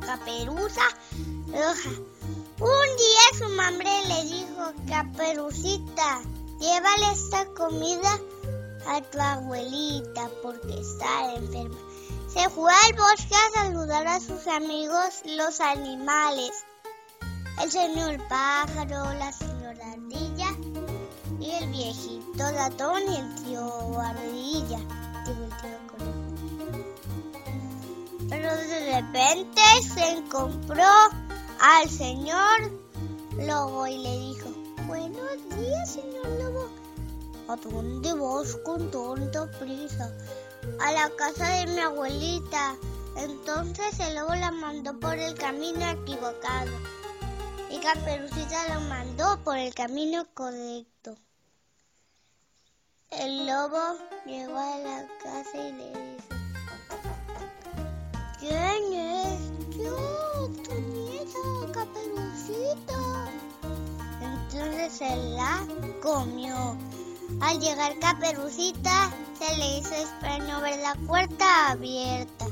caperuza roja. Un día su madre le dijo, caperucita, llévale esta comida a tu abuelita porque está enferma. Se fue al bosque a saludar a sus amigos los animales. El señor pájaro, la señora ardilla y el viejito latón y el tío ardilla. El tío conejo. Pero de repente se encontró al señor lobo y le dijo, buenos días señor lobo. ¿A dónde vas con tanta prisa? A la casa de mi abuelita. Entonces el lobo la mandó por el camino equivocado. Y Caperucita lo mandó por el camino correcto. El lobo llegó a la casa y le dijo, Se la comió. Al llegar Caperucita, se le hizo extraño ver la puerta abierta.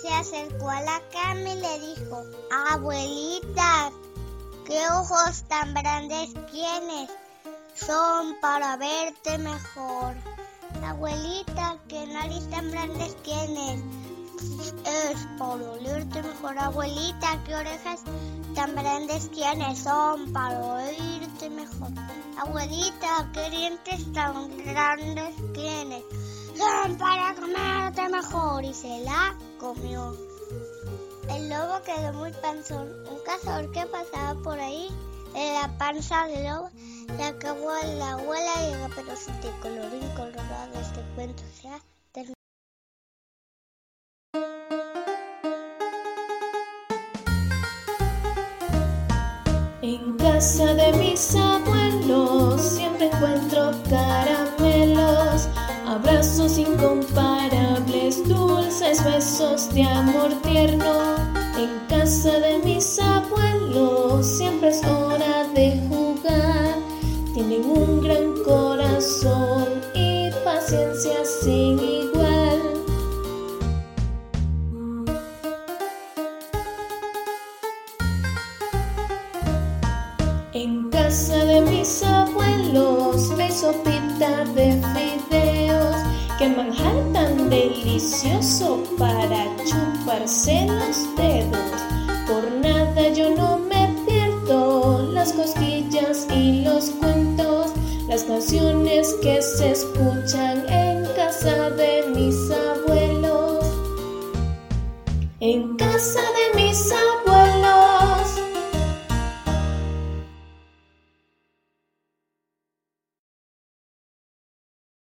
Se acercó a la cama y le dijo, abuelita, ¿qué ojos tan grandes tienes? Son para verte mejor. Abuelita, ¿qué nariz tan grandes tienes? Es para olerte mejor, abuelita. ¿Qué orejas tan grandes tienes? Son para oírte mejor. Abuelita, ¿qué dientes tan grandes tienes? Son para comerte mejor. Y se la comió. El lobo quedó muy panzón. Un cazador que pasaba por ahí, en la panza del lobo, le acabó la abuela y pero si te colorín colorado este cuento se ha En casa de mis abuelos siempre encuentro caramelos, abrazos incomparables, dulces besos de amor tierno. En casa de mis abuelos siempre es hora de jugar, tienen un gran corazón y paciencia casa de mis abuelos hay sopita de fideos, que manjar tan delicioso para chuparse los dedos. Por nada yo no me pierdo las cosquillas y los cuentos, las canciones que se escuchan en casa de mis abuelos. En casa de mis abuelos